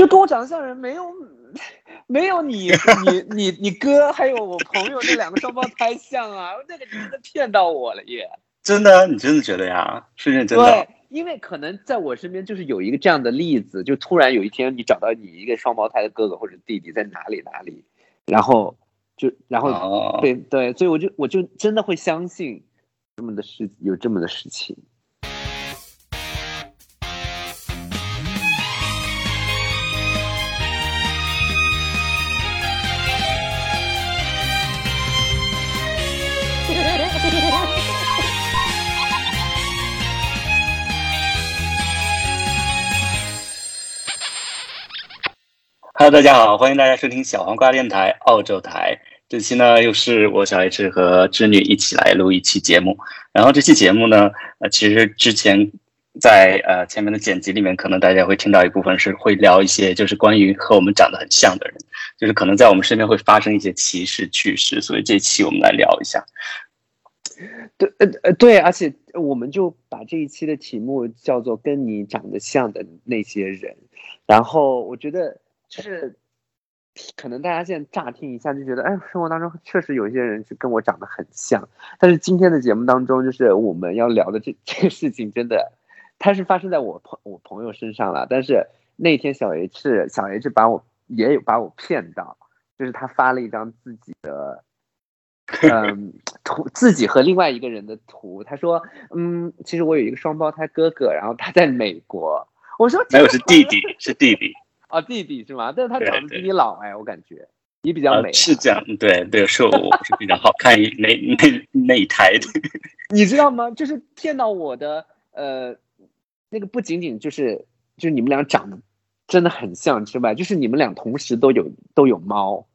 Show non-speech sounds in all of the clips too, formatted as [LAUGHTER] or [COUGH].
就跟我长得像人，没有 [LAUGHS] 没有你 [LAUGHS] 你你你哥还有我朋友那两个双胞胎像啊，那个真的骗到我了耶！真的，你真的觉得呀？是认真的？对，因为可能在我身边就是有一个这样的例子，就突然有一天你找到你一个双胞胎的哥哥或者弟弟在哪里哪里，然后就然后对对，所以我就我就真的会相信这么的事有这么的事情。Hello，大家好，欢迎大家收听小黄瓜电台澳洲台。这期呢，又是我小 H 和织女一起来录一期节目。然后这期节目呢，呃，其实之前在呃前面的剪辑里面，可能大家会听到一部分是会聊一些，就是关于和我们长得很像的人，就是可能在我们身边会发生一些歧视趣事。所以这期我们来聊一下。对，呃呃，对，而且我们就把这一期的题目叫做“跟你长得像的那些人”。然后我觉得。就是可能大家现在乍听一下就觉得，哎，生活当中确实有一些人是跟我长得很像。但是今天的节目当中，就是我们要聊的这这个事情，真的，它是发生在我朋我朋友身上了。但是那天小 H 小 H 把我也有把我骗到，就是他发了一张自己的，嗯，图，自己和另外一个人的图。他说，嗯，其实我有一个双胞胎哥哥，然后他在美国。我说没有，是弟弟，是弟弟。啊，弟弟是吗？但是他长得比你老哎，我感觉你比较美。是这样，对对，是我是比较好看一 [LAUGHS] 那那那一台的。[LAUGHS] 你知道吗？就是骗到我的呃，那个不仅仅就是就是你们俩长得真的很像之外，就是你们俩同时都有都有猫。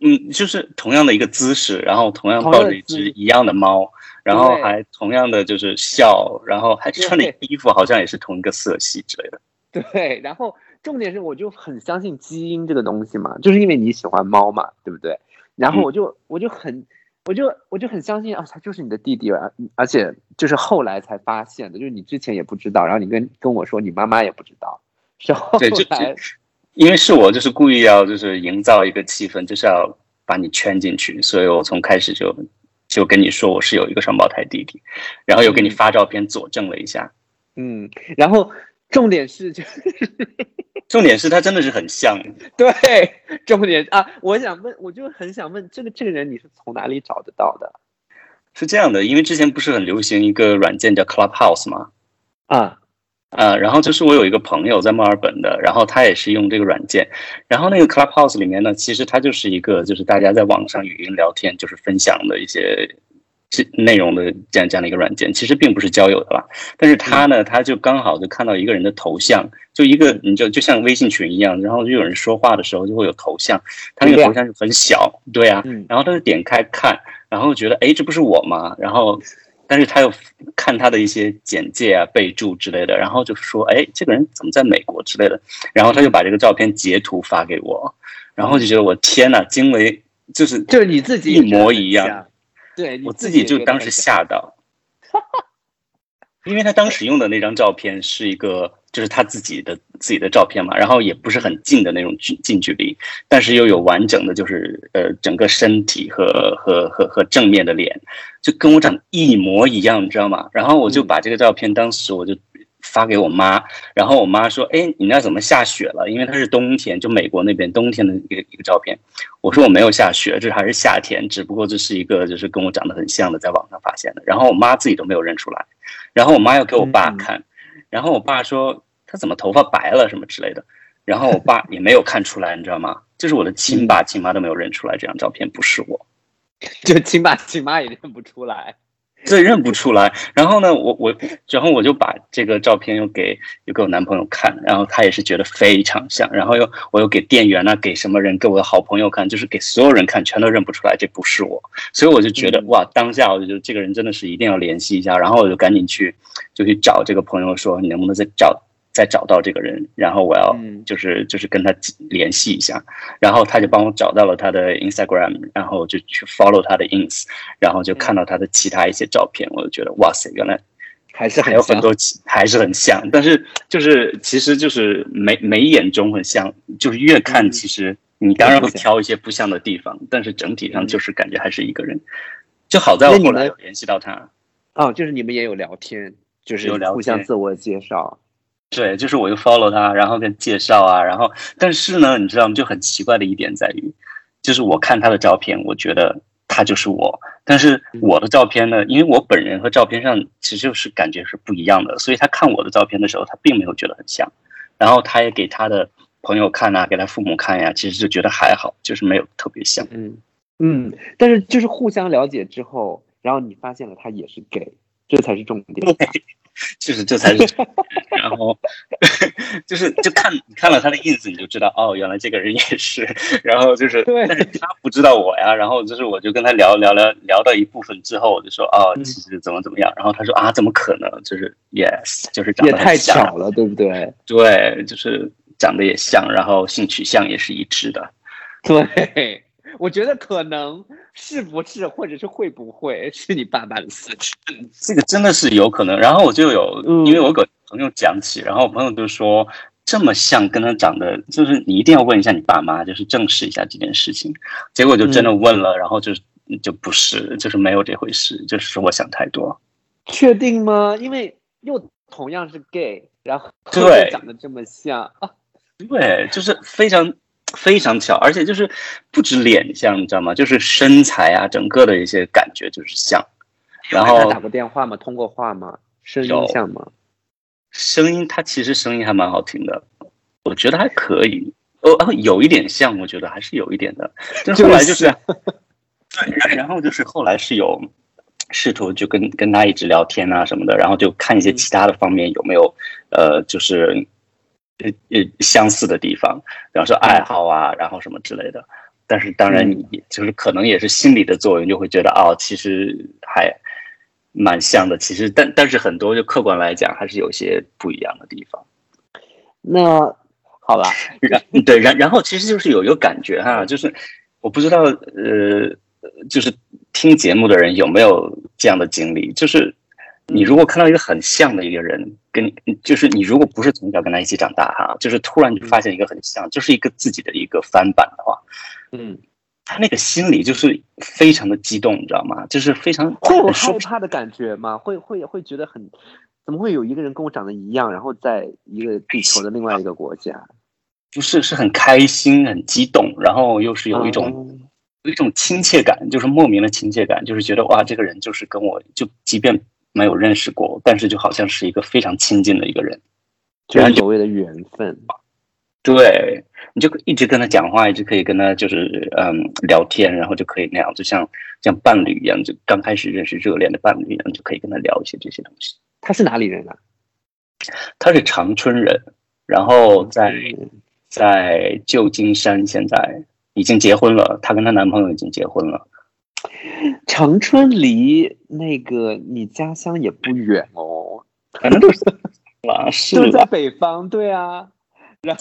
嗯，就是同样的一个姿势，然后同样抱着一只一样的猫，然后还同样的就是笑，然后还穿的衣服好像也是同一个色系之类的。[LAUGHS] 对，然后。重点是，我就很相信基因这个东西嘛，就是因为你喜欢猫嘛，对不对？然后我就我就很，我就我就很相信啊，他就是你的弟弟而，而且就是后来才发现的，就是你之前也不知道，然后你跟跟我说你妈妈也不知道，是后来，因为是我就是故意要就是营造一个气氛，就是要把你圈进去，所以我从开始就就跟你说我是有一个双胞胎弟弟，然后又给你发照片佐证了一下，嗯，然后。重点是，就 [LAUGHS] 重点是他真的是很像。对，重点啊，我想问，我就很想问，这个这个人你是从哪里找得到的？是这样的，因为之前不是很流行一个软件叫 Clubhouse 吗？啊啊，然后就是我有一个朋友在墨尔本的，然后他也是用这个软件，然后那个 Clubhouse 里面呢，其实它就是一个就是大家在网上语音聊天，就是分享的一些。这内容的这样这样的一个软件，其实并不是交友的吧？但是他呢，他就刚好就看到一个人的头像，就一个你就就像微信群一样，然后就有人说话的时候就会有头像，他那个头像就很小，对啊，然后他就点开看，然后觉得哎，这不是我吗？然后，但是他又看他的一些简介啊、备注之类的，然后就说哎，这个人怎么在美国之类的？然后他就把这个照片截图发给我，然后就觉得我天呐，惊为就是就是你自己一模一样。对我自己就当时吓到，[LAUGHS] 因为他当时用的那张照片是一个，就是他自己的自己的照片嘛，然后也不是很近的那种距近距离，但是又有完整的，就是呃整个身体和和和和正面的脸，就跟我长一模一样，你知道吗？然后我就把这个照片，当时我就。发给我妈，然后我妈说：“哎，你那怎么下雪了？因为它是冬天，就美国那边冬天的一个一个照片。”我说：“我没有下雪，这还是夏天，只不过这是一个就是跟我长得很像的，在网上发现的。”然后我妈自己都没有认出来，然后我妈又给我爸看，然后我爸说：“他怎么头发白了什么之类的？”然后我爸也没有看出来，你知道吗？就是我的亲爸亲妈都没有认出来这张照片不是我，[LAUGHS] 就亲爸亲妈也认不出来。这认不出来，然后呢，我我，然后我就把这个照片又给又给我男朋友看，然后他也是觉得非常像，然后又我又给店员啊，给什么人，给我的好朋友看，就是给所有人看，全都认不出来，这不是我，所以我就觉得哇，当下我就觉得这个人真的是一定要联系一下，然后我就赶紧去就去找这个朋友说，你能不能再找。再找到这个人，然后我要就是就是跟他联系一下，然后他就帮我找到了他的 Instagram，然后就去 follow 他的 ins，然后就看到他的其他一些照片，我就觉得哇塞，原来还是还有很多还是很像，但是就是其实就是眉眉眼中很像，就是越看嗯。其实你当然会挑一些不像的地方，但是整体上嗯。就是感觉还是一个人。就好在我后来有联系到他，哦，就是你们也有聊天，就是有聊互相自我介绍。对，就是我又 follow 他，然后跟介绍啊，然后但是呢，你知道吗？就很奇怪的一点在于，就是我看他的照片，我觉得他就是我，但是我的照片呢，因为我本人和照片上其实就是感觉是不一样的，所以他看我的照片的时候，他并没有觉得很像，然后他也给他的朋友看啊，给他父母看呀、其实就觉得还好，就是没有特别像。嗯嗯，但是就是互相了解之后，然后你发现了他也是 gay，这才是重点。就是这才是，[LAUGHS] 然后 [LAUGHS] 就是就看你看了他的 ins，你就知道哦，原来这个人也是。然后就是，对但是他不知道我呀。然后就是我就跟他聊聊聊聊到一部分之后，我就说哦，嗯其实怎么怎么样。然后他说啊，怎么可能？就是 yes，就是长也太得很像巧了，对不对？对，就是长得也像，然后性取向也是一致的。对，我觉得可能是不是，或者是会不会是你爸爸的私事。这个真的是有可能。然后我就有，嗯因为我跟朋友讲起，然后我朋友就说这么像，跟他长得，就是你一定要问一下你爸妈，就是证实一下这件事情。结果就真的问了，然后就就不是，就是没有这回事，就是我想太多。确定吗？因为又同样是 gay，然后对又长得这么像啊，[LAUGHS] 对，就是非常非常巧，而且就是不止脸像，你知道吗？就是身材啊，整个的一些感觉就是像。然后他打过电话吗？通过话吗？声音像吗？声音，他其实声音还蛮好听的，我觉得还可以。哦，哦有一点像，我觉得还是有一点的。但是后来就是，然后就是后来是有试图就跟跟他一直聊天啊什么的，然后就看一些其他的方面有没有呃，就是呃呃相似的地方，比方说爱好啊，然后什么之类的。但是当然，你就是可能也是心理的作用，就会觉得哦，其实还蛮像的。其实，但但是很多就客观来讲，还是有些不一样的地方。那好吧，然对，然然后其实就是有一个感觉哈，就是我不知道呃，就是听节目的人有没有这样的经历，就是你如果看到一个很像的一个人，跟你就是你如果不是从小跟他一起长大哈，就是突然就发现一个很像，就是一个自己的一个翻版的话，嗯，他那个心里就是非常的激动，你知道吗？就是非常会有很害怕的感觉吗？会会会觉得很，怎么会有一个人跟我长得一样，然后在一个地球的另外一个国家？[LAUGHS] 不是是很开心、很激动，然后又是有一种。嗯有一种亲切感，就是莫名的亲切感，就是觉得哇，这个人就是跟我就即便没有认识过，但是就好像是一个非常亲近的一个人。就是所谓的缘分。对，你就一直跟他讲话，一直可以跟他就是嗯聊天，然后就可以那样，就像像伴侣一样，就刚开始认识热恋的伴侣一样，就可以跟他聊一些这些东西。他是哪里人啊？他是长春人，然后在嗯在旧金山，现在已经结婚了，她跟她男朋友已经结婚了。长春离那个你家乡也不远哦，反正都是啦，[LAUGHS] 是就是在，北方。对啊，然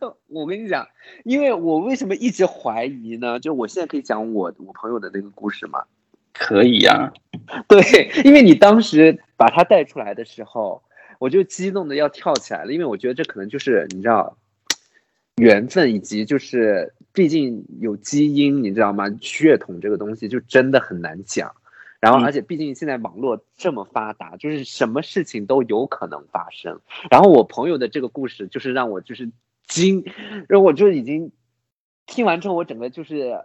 后我跟你讲，因为我为什么一直怀疑呢？就我现在可以讲我我朋友的那个故事吗？可以呀、[LAUGHS] 对，因为你当时把他带出来的时候，我就激动的要跳起来了，因为我觉得这可能就是你知道，缘分以及就是毕竟有基因，你知道吗？血统这个东西就真的很难讲。然后，嗯而且毕竟现在网络这么发达，就是什么事情都有可能发生。然后我朋友的这个故事，就是让我就是惊，然后我就已经听完之后，我整个就是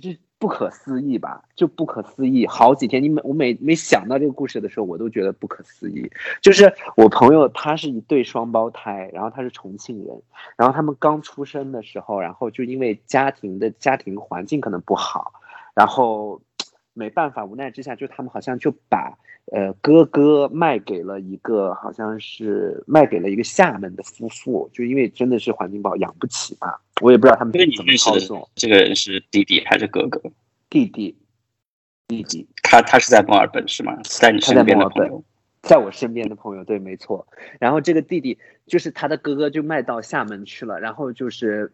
就不可思议吧，就不可思议。好几天，你每我每每想到这个故事的时候，我都觉得不可思议。就是我朋友他是一对双胞胎，然后他是重庆人，然后他们刚出生的时候，然后就因为家庭的家庭环境可能不好，然后没办法，无奈之下，就他们好像就把呃哥哥卖给了一个好像是卖给了一个厦门的夫妇，就因为真的是环境不好，养不起嘛。我也不知道他们怎么操纵。这个人是弟弟还是哥哥？弟弟，弟弟，他他是在墨尔本是吗？在你身边的朋友？在我身边的朋友，对，没错。然后这个弟弟就是他的哥哥，就卖到厦门去了。然后就是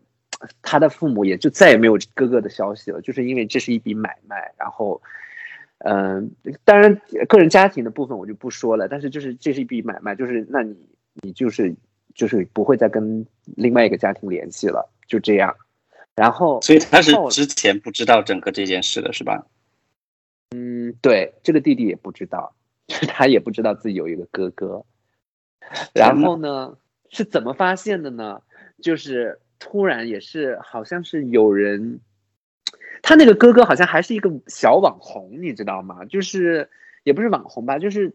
他的父母也就再也没有哥哥的消息了，就是因为这是一笔买卖。然后，嗯，当然个人家庭的部分我就不说了，但是就是这是一笔买卖，就是那你你就是就是不会再跟另外一个家庭联系了，就这样。然后，所以他是之前不知道整个这件事的是吧？嗯，对，这个弟弟也不知道，[LAUGHS] 他也不知道自己有一个哥哥。然后呢，是怎么发现的呢？就是突然也是好像是有人。他那个哥哥好像还是一个小网红，你知道吗？就是也不是网红吧，就是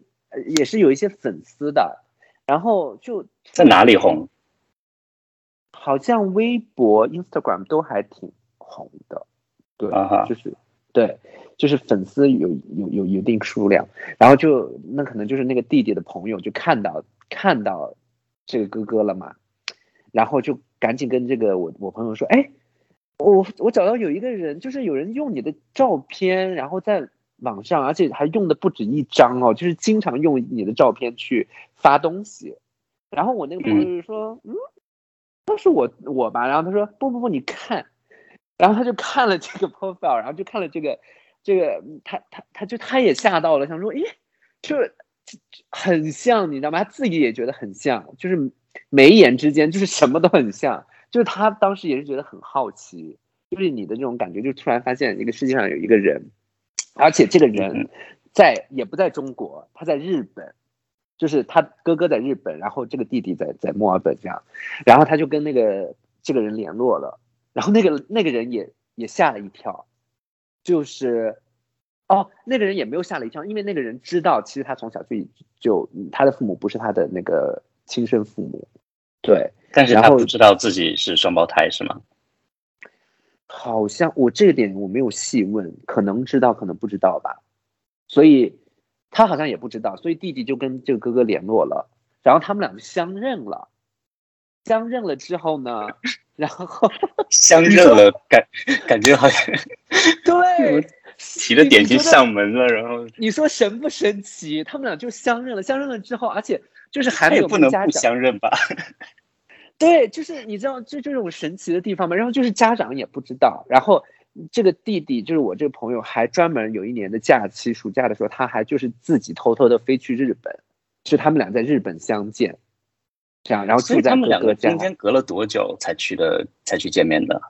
也是有一些粉丝的。然后就在哪里红？好像微博、Instagram 都还挺红的。对，就是对，就是粉丝有有有一定数量。然后就那可能就是那个弟弟的朋友就看到看到这个哥哥了嘛，然后就赶紧跟这个我我朋友说，哎。我我找到有一个人，就是有人用你的照片，然后在网上，而且还用的不止一张哦，就是经常用你的照片去发东西。然后我那个朋友就说：“嗯，那是我我吧？”然后他说：“不不不，你看。”然后他就看了这个 profile，然后就看了这个这个，他他他就他也吓到了，想说：“咦，就很像，你知道吗？他自己也觉得很像，就是眉眼之间就是什么都很像。”就是他当时也是觉得很好奇，就是你的这种感觉，就突然发现一个世界上有一个人，而且这个人在也不在中国，他在日本，就是他哥哥在日本，然后这个弟弟在在墨尔本这样，然后他就跟那个这个人联络了，然后那个那个人也也吓了一跳，就是哦，那个人也没有吓了一跳，因为那个人知道其实他从小就就他的父母不是他的那个亲生父母。对，但是他不知道自己是双胞胎是吗？好像我这个点我没有细问，可能知道，可能不知道吧。所以他好像也不知道，所以弟弟就跟这个哥哥联络了，然后他们俩就相认了。相认了之后呢，然后 [LAUGHS] 相认了，感感觉好像 [LAUGHS] 对 [LAUGHS] 提了点心上门了，然后你说神不神奇？他们俩就相认了，相认了之后，而且。就是还没有不能不相认吧？[LAUGHS] 对，就是你知道这这种神奇的地方吗？然后就是家长也不知道，然后这个弟弟就是我这个朋友，还专门有一年的假期，暑假的时候，他还就是自己偷偷的飞去日本，是他们俩在日本相见，这样，然后住在哥哥家。中间隔了多久才去的？才去见面的？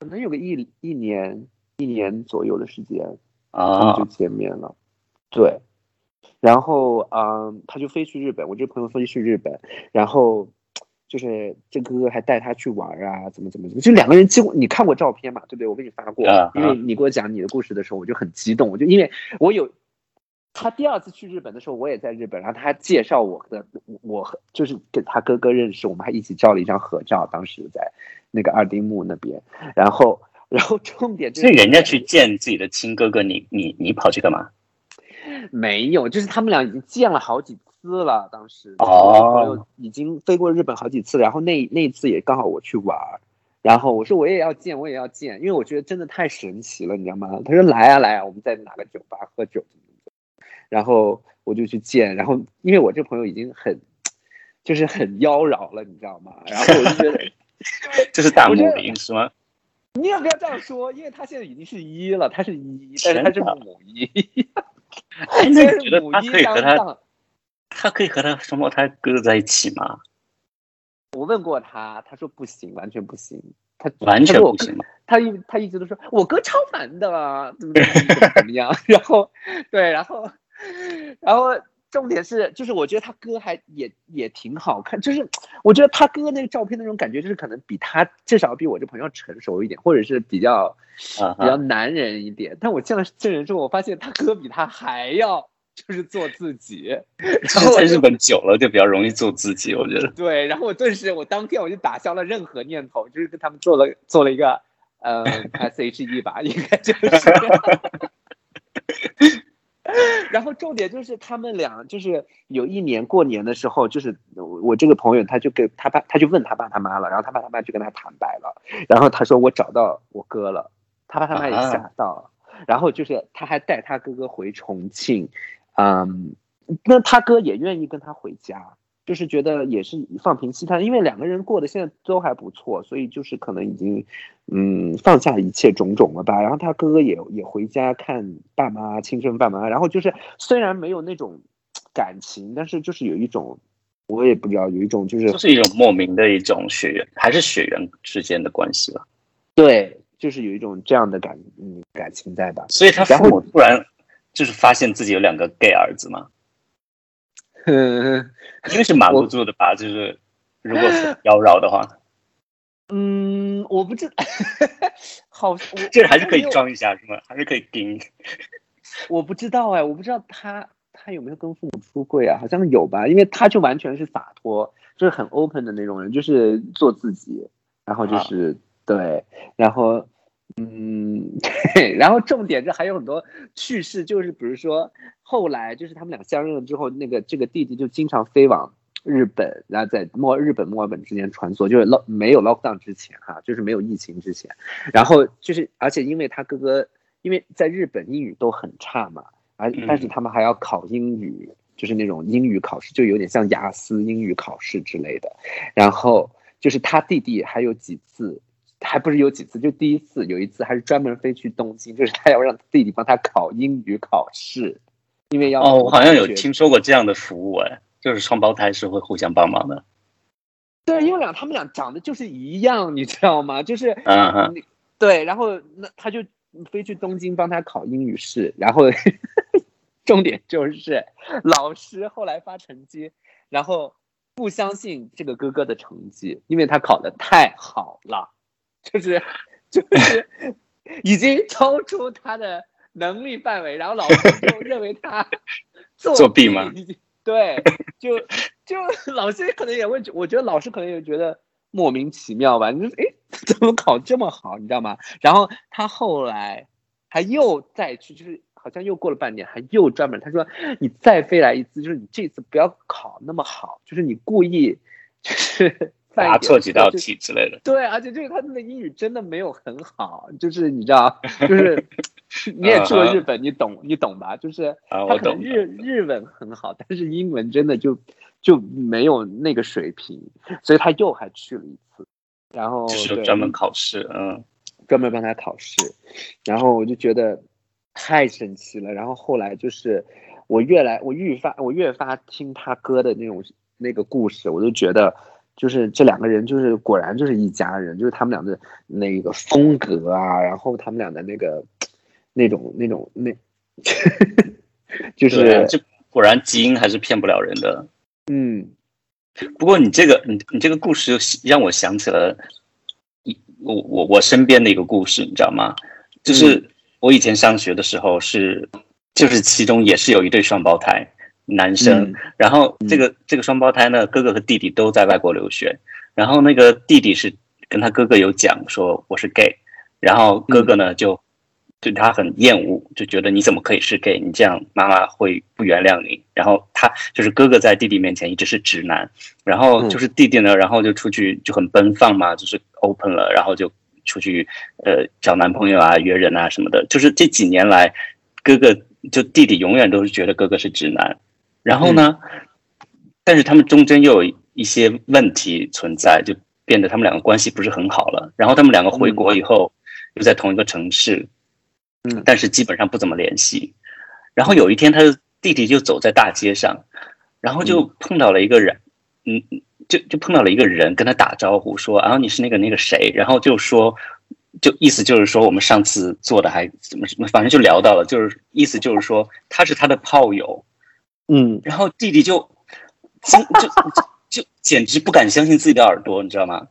可能有个一一年一年左右的时间啊，就见面了。对。然后，嗯，他就飞去日本。我这朋友飞去日本，然后就是这哥哥还带他去玩啊，怎么怎么怎么，就两个人几乎你看过照片嘛，对不对？我给你发过，因为你给我讲你的故事的时候，我就很激动。我就因为我有他第二次去日本的时候，我也在日本，然后他还介绍我的，我就是跟他哥哥认识，我们还一起照了一张合照，当时在那个二丁目那边。然后，然后重点就是人家去见自己的亲哥哥，你你你跑去干嘛？[LAUGHS] 没有，就是他们俩已经见了好几次了。当时哦，已经飞过日本好几次，然后那那一次也刚好我去玩，然后我说我也要见，我也要见，因为我觉得真的太神奇了，你知道吗？他说来啊来啊，我们在哪个酒吧喝酒，然后我就去见，然后因为我这朋友已经很就是很妖娆了，你知道吗？[LAUGHS] 然后我就觉得 [LAUGHS] 这是大母零是吗？你也不要这样说，因为他现在已经是一了，他是一，但是他是母一。[LAUGHS] 那你觉得他可以和他，他可以和他双胞胎哥哥在一起吗？我问过他，他说不行，完全不行。他完全不行。他一他一直都说我哥超烦的，怎么怎么怎么样？[LAUGHS] 然后对，然后然后重点是，就是我觉得他哥还也也挺好看，就是我觉得他哥那个照片那种感觉，就是可能比他至少比我这朋友成熟一点，或者是比较。比较男人一点，但我见了真人之后，我发现他哥比他还要就是做自己。然后在日本久了就比较容易做自己，我觉得。对，然后我顿时我当天我就打消了任何念头，就是跟他们做了做了一个呃 [LAUGHS] S H E 吧，应该就是。[LAUGHS] [LAUGHS] 然后重点就是他们俩就是有一年过年的时候，就是我这个朋友他就跟他爸他就问他爸他妈了，然后他爸他妈就跟他坦白了，然后他说我找到我哥了。他爸他妈也吓到了，然后就是他还带他哥哥回重庆，嗯，那他哥也愿意跟他回家，就是觉得也是放平心态，因为两个人过得现在都还不错，所以就是可能已经嗯放下一切种种了吧。然后他哥哥也也回家看爸妈亲生爸妈，然后就是虽然没有那种感情，但是就是有一种我也不知道有一种就是就是一种莫名的一种血缘，还是血缘之间的关系吧。对，就是有一种这样的感嗯感情在吧。所以他父母突然就是发现自己有两个 gay 儿子嘛。[LAUGHS] 因为是瞒不住的吧，就是如果是妖娆的话，嗯，我不知，[LAUGHS] 好，这还是可以装一下是吗？还是可以盯？[LAUGHS] 我不知道哎，我不知道他他有没有跟父母出柜啊？好像有吧，因为他就完全是洒脱，就是很 open 的那种人，就是做自己，然后就是对，然后。嗯，对，然后重点这还有很多趣事，就是比如说后来就是他们俩相认了之后，那个这个弟弟就经常飞往日本，然后在墨日本墨尔本之间穿梭，就是 lock 没有 lockdown 之前哈，就是没有疫情之前，然后就是而且因为他哥哥因为在日本英语都很差嘛，而但是他们还要考英语，就是那种英语考试，就有点像雅思英语考试之类的，然后就是他弟弟还有几次。还不是有几次，就第一次有一次还是专门飞去东京，就是他要让弟弟帮他考英语考试，因为要哦，我好像有听说过这样的服务，哎，就是双胞胎是会互相帮忙的。对，因为俩他们俩长得就是一样，你知道吗？就是嗯嗯，对，然后那他就飞去东京帮他考英语试，然后 [LAUGHS] 重点就是老师后来发成绩，然后不相信这个哥哥的成绩，因为他考的太好了。就是就是已经超出他的能力范围，然后老师就认为他 [LAUGHS] 作弊吗？对，就就老师可能也会，我觉得老师可能也觉得莫名其妙吧。你说，哎，怎么考这么好？你知道吗？然后他后来还又再去，就是好像又过了半年，还又专门他说，你再飞来一次，就是你这次不要考那么好，就是你故意就是。答错几道题之类的，对，而且就是他们的英语真的没有很好，就是你知道，就是 [LAUGHS] 你也去过日本，你懂你懂吧？就是他可能日日文很好，但是英文真的就就没有那个水平，所以他又还去了一次，然后就是专门考试，嗯，专门帮他考试，然后我就觉得太神奇了。然后后来就是我越来我愈发我越发听他哥的那种那个故事，我就觉得。就是这两个人，就是果然就是一家人，就是他们俩的那个风格啊，然后他们俩的那个那种那种那，[LAUGHS] 就是这果然基因还是骗不了人的。嗯，不过你这个你你这个故事让我想起了一我我我身边的一个故事，你知道吗？就是我以前上学的时候是就是其中也是有一对双胞胎。男生，然后这个这个双胞胎呢，哥哥和弟弟都在外国留学，然后那个弟弟是跟他哥哥有讲说我是 gay，然后哥哥呢就对他很厌恶，就觉得你怎么可以是 gay，你这样妈妈会不原谅你。然后他就是哥哥在弟弟面前一直是直男，然后就是弟弟呢，然后就出去就很奔放嘛，就是 open 了，然后就出去呃找男朋友啊、约人啊什么的。就是这几年来，哥哥就弟弟永远都是觉得哥哥是直男。然后呢？但是他们中间又有一些问题存在，就变得他们两个关系不是很好了。然后他们两个回国以后，又在同一个城市，嗯，但是基本上不怎么联系。然后有一天，他的弟弟就走在大街上，然后就碰到了一个人，嗯，就就碰到了一个人，跟他打招呼说：“啊，你是那个那个谁？”然后就说，就意思就是说，我们上次做的还怎么什么，反正就聊到了，就是意思就是说，他是他的炮友。嗯，然后弟弟就，就就就简直不敢相信自己的耳朵，你知道吗？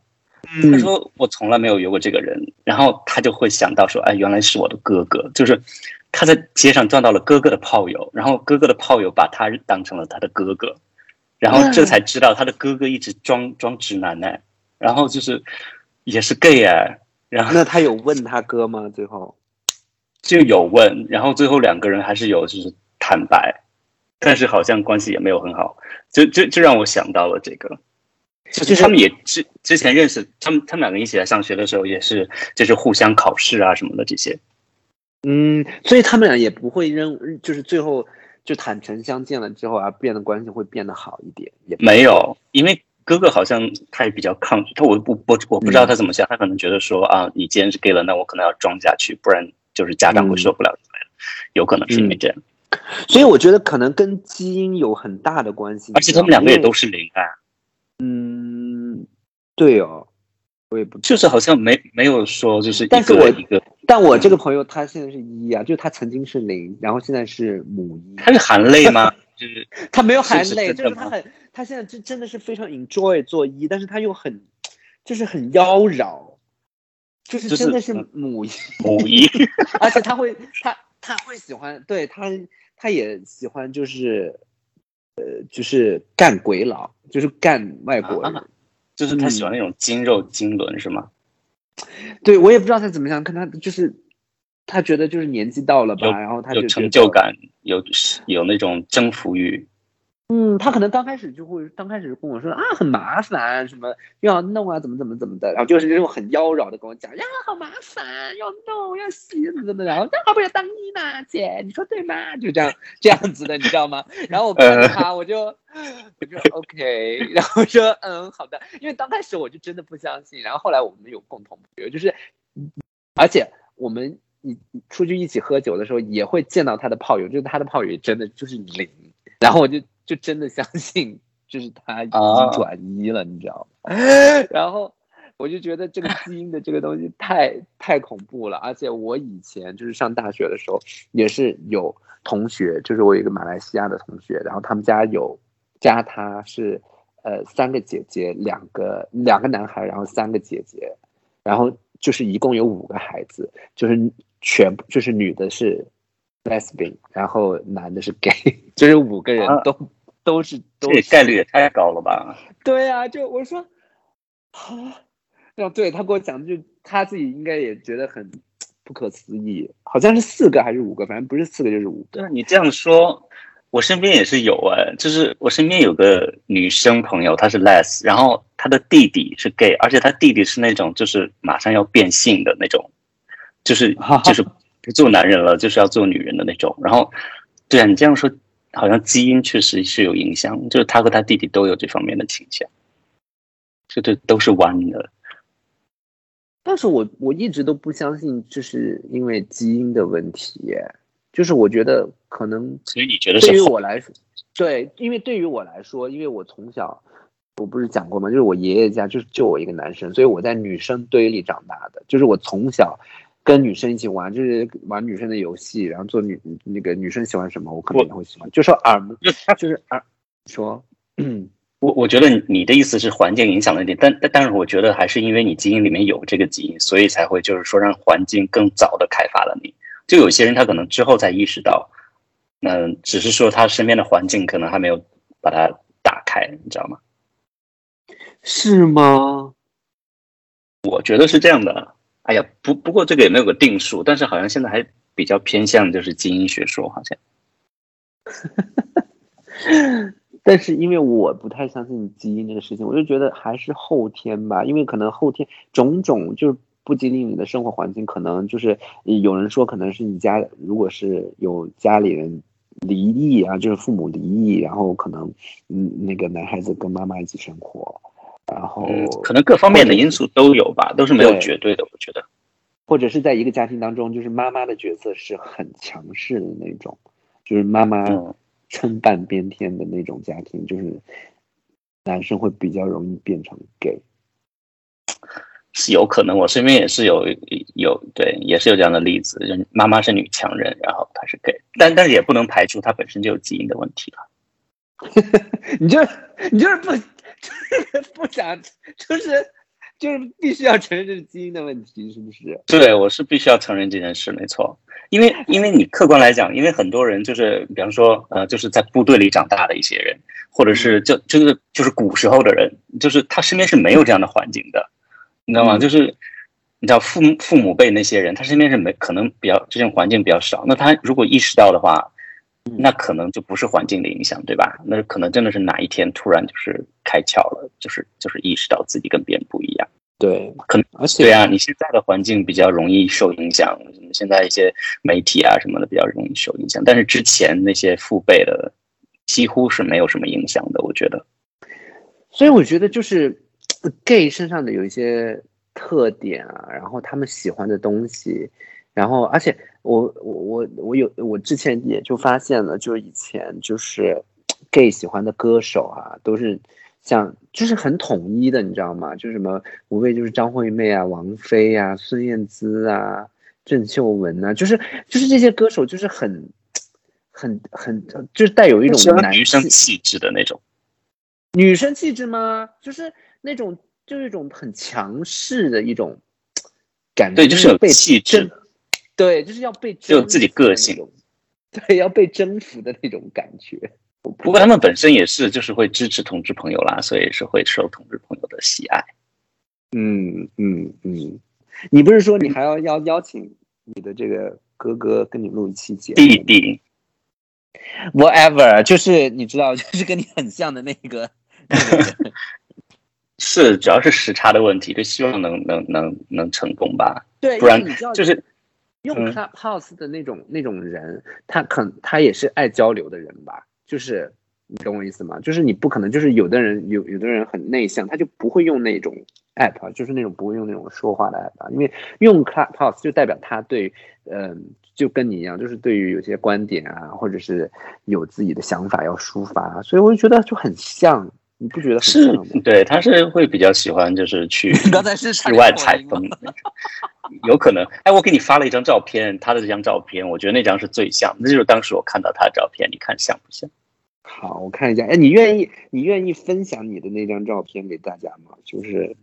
他说我从来没有约过这个人，然后他就会想到说，哎，原来是我的哥哥，就是他在街上撞到了哥哥的炮友，然后哥哥的炮友把他当成了他的哥哥，然后这才知道他的哥哥一直装装直男呢，然后就是也是 gay 哎，然后那他有问他哥吗？最后就有问，然后最后两个人还是有就是坦白。但是好像关系也没有很好，就就就让我想到了这个，就是他们也之之前认识，他们他们两个一起来上学的时候也是，就是互相考试啊什么的这些。嗯，所以他们俩也不会认，就是最后就坦诚相见了之后啊变得关系会变得好一点？也没有，因为哥哥好像他也比较抗拒，他我不不我不知道他怎么想，他可能觉得说啊，你既然是 gay 了，那我可能要装下去，不然就是家长会受不了之类的，有可能是因为这样。[LAUGHS] 所以我觉得可能跟基因有很大的关系，而且他们两个也都是零啊。嗯，对哦，我也不就是好像没没有说就是但是我一个，但我这个朋友他现在是一啊，就是他曾经是零，然后现在是母一。他是含泪吗？[LAUGHS] 就是他没有含泪，就是他很他现在真真的是非常 enjoy 做一，但是他又很就是很妖娆，就是真的是嗯母一，母一，[LAUGHS] 而且他会他他会喜欢，对他他也喜欢就是呃就是干鬼佬，就是干外国人。啊就是他喜欢那种精肉精轮是吗？[SNIFFS] 对我也不知道他怎么想，看他就是他觉得就是年纪到了吧，然后他就有成就感，有有那种征服欲。嗯，他可能刚开始就会，刚开始跟我说啊，很麻烦，什么又要弄啊，怎么怎么怎么的，然后就是那种很妖娆的跟我讲呀，好麻烦，要弄要洗怎么怎么的，然后那还不要当一呢，姐，你说对吗？就这样这样子的，你知道吗？然后我看着他，我就我就 OK，然后说嗯好的，因为刚开始我就真的不相信，然后后来我们有共同朋友，就是而且我们你出去一起喝酒的时候，也会见到他的炮友，就是他的炮友也真的就是零，然后我就就真的相信，就是他已经转移了，你知道吗？[LAUGHS] 然后我就觉得这个基因的这个东西太太恐怖了，而且我以前就是上大学的时候，也是有同学，就是我有一个马来西亚的同学，然后他们家有加他是呃三个姐姐，两个两个男孩，然后三个姐姐，然后就是一共有五个孩子，就是全部就是女的是 lesbian，然后男的是 gay，就是五个人啊都、都是都是这概率也太高了吧？[LAUGHS] 对啊，就我说啊，然后对他给我讲，就他自己应该也觉得很不可思议，好像是四个还是五个，反正不是四个就是五个。对啊，你这样说，我身边也是有哎，就是我身边有个女生朋友，她是 les，然后她的弟弟是 gay，而且她弟弟是那种就是马上要变性的那种，就是就是不做男人了，就是要做女人的那种。然后，对啊，你这样说，好像基因确实是有影响，就是他和他弟弟都有这方面的倾向，这这都是弯的。但是我我一直都不相信，这是因为基因的问题耶，就是我觉得可能所以你觉得是对于我来说，对，因为对于我来说，因为我从小我不是讲过吗？就是我爷爷家就是就我一个男生，所以我在女生堆里长大的，就是我从小跟女生一起玩，就是玩女生的游戏，然后做女那个女生喜欢什么，我可能也会喜欢，就说耳目就他就是耳说，嗯我我觉得你的意思是环境影响了一点，但但但是我觉得还是因为你基因里面有这个基因，所以才会就是说让环境更早的开发了你。就有些人他可能之后才意识到，嗯、只是说他身边的环境可能还没有把它打开，你知道吗？是吗？我觉得是这样的。哎呀，不不过这个也没有个定数，但是好像现在还比较偏向就是基因学说，好像。[LAUGHS] 但是因为我不太相信基因这个事情，我就觉得还是后天吧，因为可能后天种种就是不吉利你的生活环境，可能就是有人说可能是你家如果是有家里人离异啊，就是父母离异，然后可能嗯那个男孩子跟妈妈一起生活，然后嗯，可能各方面的因素都有吧，都是没有绝对的，我觉得。或者是在一个家庭当中，就是妈妈的角色是很强势的那种，就是妈妈嗯撑半边天的那种家庭，就是男生会比较容易变成 gay。是有可能，我身边也是有有对，也是有这样的例子，人妈妈是女强人，然后她是 gay，但但是也不能排除她本身就有基因的问题了。[LAUGHS] 你就是你就是不 [LAUGHS] 就是不想就是就是必须要承认这是基因的问题，是不是？对，我是必须要承认这件事，没错，因为因为你客观来讲，因为很多人就是，比方说，呃，就是在部队里长大的一些人，或者是就就是就是古时候的人，就是他身边是没有这样的环境的，你知道吗？嗯就是你知道父母父母辈那些人，他身边是没可能比较这种环境比较少，那他如果意识到的话，那可能就不是环境的影响，对吧？那可能真的是哪一天突然就是开窍了，就是就是意识到自己跟别人不一样。对，可能而且对啊，你现在的环境比较容易受影响，现在一些媒体啊什么的比较容易受影响，但是之前那些父辈的几乎是没有什么影响的，我觉得。所以我觉得就是 gay 身上的有一些特点啊，然后他们喜欢的东西，然后而且我我我我有我之前也就发现了，就是以前就是 gay 喜欢的歌手啊，都是。像就是很统一的，你知道吗？就什么无非就是张惠妹啊、王菲啊、孙燕姿啊、郑秀文啊，就是就是这些歌手，就是很很很就是带有一种男女生气质的那种。女生气质吗？就是那种就是一种很强势的一种感觉，对，就是有气质，对，就是要被就自己个性，对，要被征服的那种感觉。不过他们本身也是，就是会支持同志朋友啦，所以是会受同志朋友的喜爱。嗯嗯嗯，你不是说你还要邀邀请你的这个哥哥跟你录一期节目？弟弟，whatever，就是你知道，就是跟你很像的那个。[LAUGHS] [LAUGHS] 是，主要是时差的问题，就希望能能能能成功吧。对，不然就是用 Clubhouse 的那种那种人，他可他也是爱交流的人吧。就是你懂我意思吗？就是你不可能，就是有的人有有的人很内向，他就不会用那种 app，就是那种不会用那种说话的 app，因为用 Clubhouse 就代表他对，嗯，就跟你一样，就是对于有些观点啊，或者是有自己的想法要抒发，所以我就觉得就很像，你不觉得？是，对，他是会比较喜欢就是去 [LAUGHS] 刚才是去外采风，有可能。哎，我给你发了一张照片，他的这张照片，我觉得那张是最像，那就是当时我看到他的照片，你看像不像？好，我看一下。哎，你愿意你愿意分享你的那张照片给大家吗？就是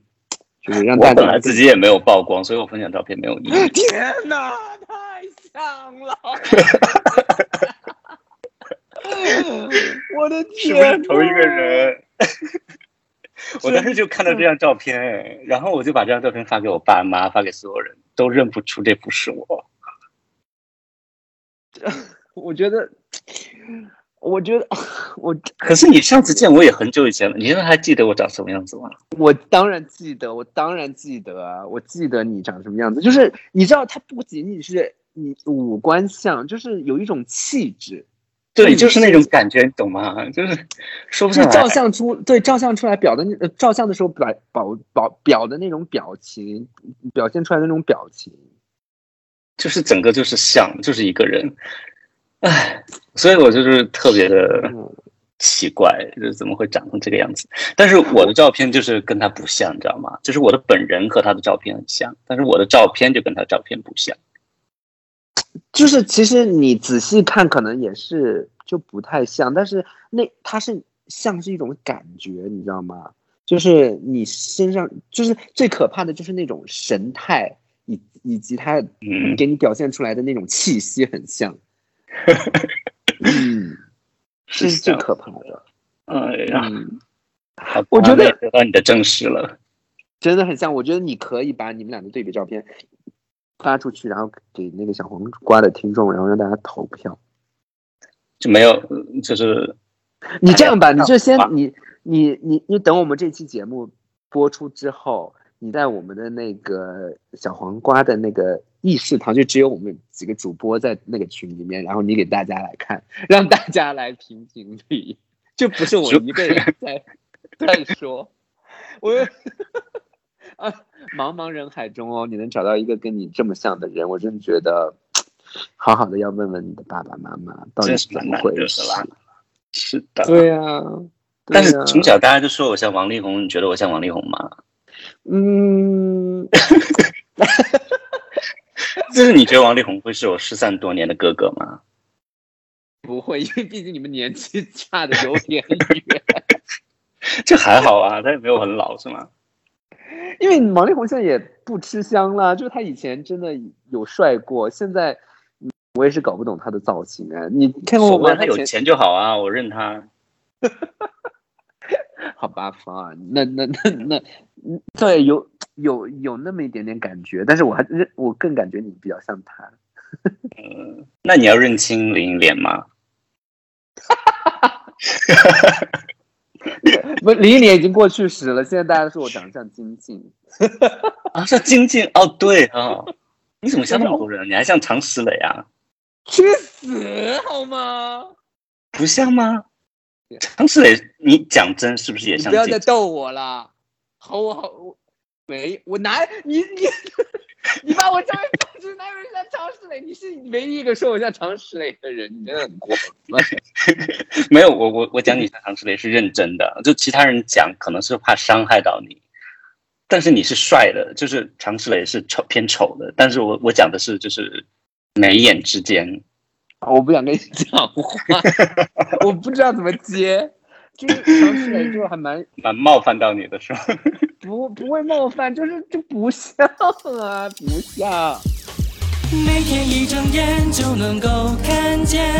就是让大家。我本来自己也没有曝光，所以我分享照片没有意义。[LAUGHS] 天哪，太像了！[LAUGHS] 我的天，同一个人。我当时就看到这张照片，然后我就把这张照片发给我爸妈，发给所有人都认不出这不是我。[LAUGHS] 我觉得。我觉得我，可是你上次见我也很久以前了，你现在还记得我长什么样子吗？我当然记得，我当然记得啊，我记得你长什么样子。就是你知道，他不仅仅是你五官像，就是有一种气质，对，就是那种感觉，你懂吗？[LAUGHS] 就是说不上来。照相出对照相出来表的那照相的时候表表表表的那种表情，表现出来的那种表情，就是整个就是像，就是一个人。唉，所以我就是特别的奇怪，就是怎么会长成这个样子？但是我的照片就是跟他不像，你知道吗？就是我的本人和他的照片很像，但是我的照片就跟他照片不像。就是其实你仔细看，可能也是就不太像，但是那他是像是一种感觉，你知道吗？就是你身上就是最可怕的就是那种神态，以以及他给你表现出来的那种气息很像。[LAUGHS] 嗯，这是最可怕的。哎呀，我觉得得到你的证实了，真的很像。我觉得你可以把你们俩的对比照片发出去，然后给那个小黄瓜的听众，然后让大家投票。就没有，就是 [LAUGHS] 你这样吧，你就先你你你你等我们这期节目播出之后。你在我们的那个小黄瓜的那个议事堂，就只有我们几个主播在那个群里面，然后你给大家来看，让大家来评评理，就不是我一个人在 [LAUGHS] 在说。我啊，[LAUGHS] 茫茫人海中哦，你能找到一个跟你这么像的人，我真觉得好好的要问问你的爸爸妈妈，到底是怎么回事？是的，对呀。但是从小大家就说我像王力宏，你觉得我像王力宏吗？嗯，[LAUGHS] 就是你觉得王力宏会是我失散多年的哥哥吗？不会，[LAUGHS] 因为毕竟你们年纪差的有点远。这还好啊，他也没有很老，是吗？因为王力宏现在也不吃香了，就是他以前真的有帅过，现在我也是搞不懂他的造型啊。你看过我他有钱就好啊，我认他。[LAUGHS] 好吧，方啊，那那那那，对，有有有那么一点点感觉，但是我还认，我更感觉你比较像他。嗯，那你要认清林忆莲吗？[LAUGHS] [LAUGHS] 不，零一年已经过去时了，现在大家都说我长得像金靖。[LAUGHS] 啊，像金靖哦，对啊，[LAUGHS] 你怎么像那么多人？你还像常石磊啊？去死好吗？不像吗？常石磊，你讲真是不是也像？不要再逗我了。好，我好，我没，我哪你你 [LAUGHS] 你把我叫为放出哪有人像常石磊？你是唯一一个说我像常石磊的人，你真的很过分。[LAUGHS] 没有，我我我讲你像常石磊是认真的，就其他人讲可能是怕伤害到你。但是你是帅的，就是常石磊是丑偏丑的。但是我我讲的是就是眉眼之间，我不想跟你讲话，[LAUGHS] 我不知道怎么接。就是常石磊就还蛮蛮冒犯到你的是吧？[LAUGHS] 不不会冒犯，就是就不像啊，不像。每天一睁眼就能够看见，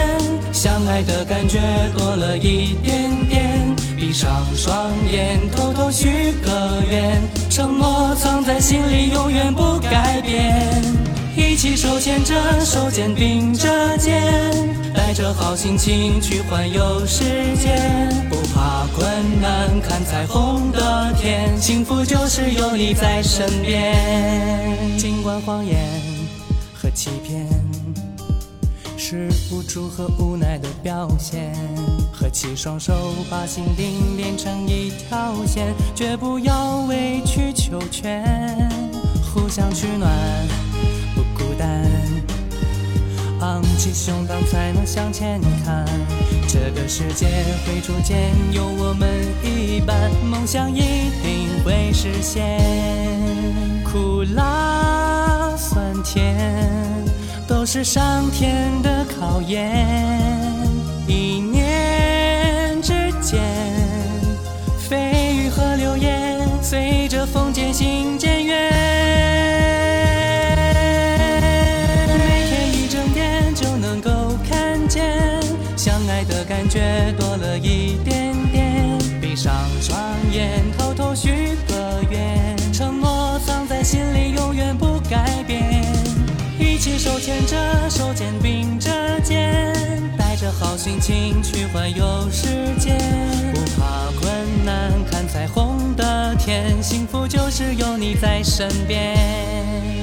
相爱的感觉多了一点点。闭上双眼，偷偷许个愿，承诺藏在心里，永远不改变。一起手牵着手，肩并着肩，带着好心情去环游世界。不怕困难，看彩虹的天，幸福就是有你在身边。尽管谎言和欺骗。是无助和无奈的表现，合起双手，把心灵连成一条线，绝不要委曲求全，互相取暖，昂起胸膛才能向前看，这个世界会逐渐有我们一半，梦想一定会实现，苦辣酸甜。都是上天的考验，一念之间，蜚语和流言随着风渐行渐远。多了一点点。闭上双眼，偷偷许个愿，承诺藏在心里，永远不改变。一起手牵着手，肩并着肩，带着好心情去环游世界。不怕困难，看彩虹的天，幸福就是有你在身边。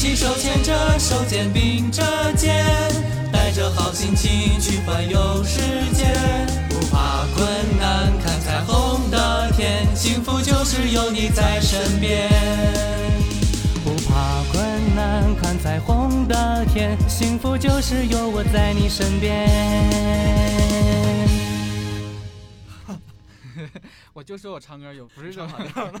一起手牵着手，肩并着肩，带着好心情去环游世界。不怕困难，看彩虹的天，幸福就是有你在身边。不怕困难，看彩虹的天，幸福就是有我在你身边。我就说我唱歌有不是这跑调的，